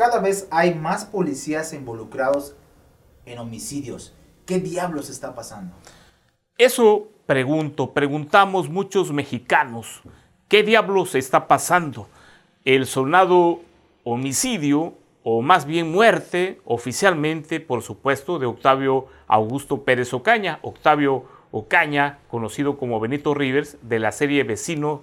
cada vez hay más policías involucrados en homicidios. ¿Qué diablos está pasando? Eso pregunto, preguntamos muchos mexicanos, ¿qué diablos está pasando? El sonado homicidio, o más bien muerte, oficialmente, por supuesto, de Octavio Augusto Pérez Ocaña. Octavio Ocaña, conocido como Benito Rivers, de la serie Vecino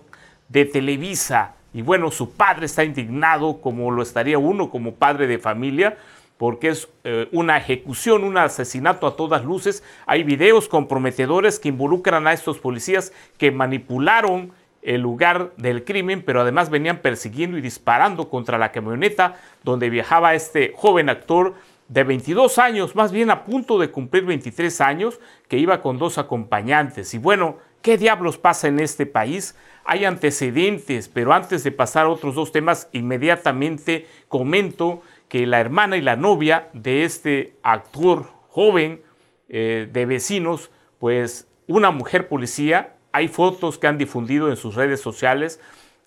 de Televisa. Y bueno, su padre está indignado, como lo estaría uno como padre de familia, porque es eh, una ejecución, un asesinato a todas luces. Hay videos comprometedores que involucran a estos policías que manipularon el lugar del crimen, pero además venían persiguiendo y disparando contra la camioneta donde viajaba este joven actor de 22 años, más bien a punto de cumplir 23 años, que iba con dos acompañantes. Y bueno, ¿qué diablos pasa en este país? Hay antecedentes, pero antes de pasar a otros dos temas, inmediatamente comento que la hermana y la novia de este actor joven eh, de vecinos, pues una mujer policía, hay fotos que han difundido en sus redes sociales,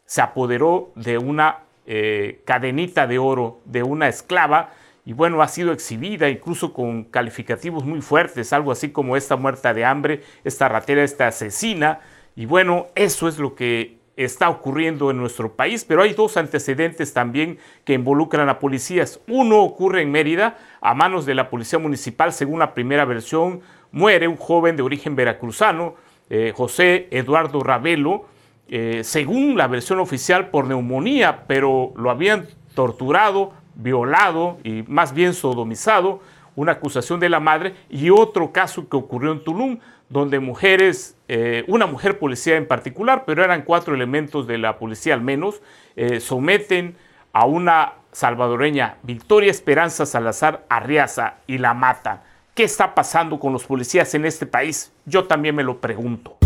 se apoderó de una eh, cadenita de oro de una esclava y bueno, ha sido exhibida incluso con calificativos muy fuertes, algo así como esta muerta de hambre, esta ratera, esta asesina. Y bueno, eso es lo que está ocurriendo en nuestro país, pero hay dos antecedentes también que involucran a policías. Uno ocurre en Mérida, a manos de la Policía Municipal, según la primera versión, muere un joven de origen veracruzano, eh, José Eduardo Ravelo, eh, según la versión oficial por neumonía, pero lo habían torturado, violado y más bien sodomizado, una acusación de la madre, y otro caso que ocurrió en Tulum, donde mujeres, eh, una mujer policía en particular, pero eran cuatro elementos de la policía al menos, eh, someten a una salvadoreña, Victoria Esperanza Salazar Arriaza, y la matan. ¿Qué está pasando con los policías en este país? Yo también me lo pregunto.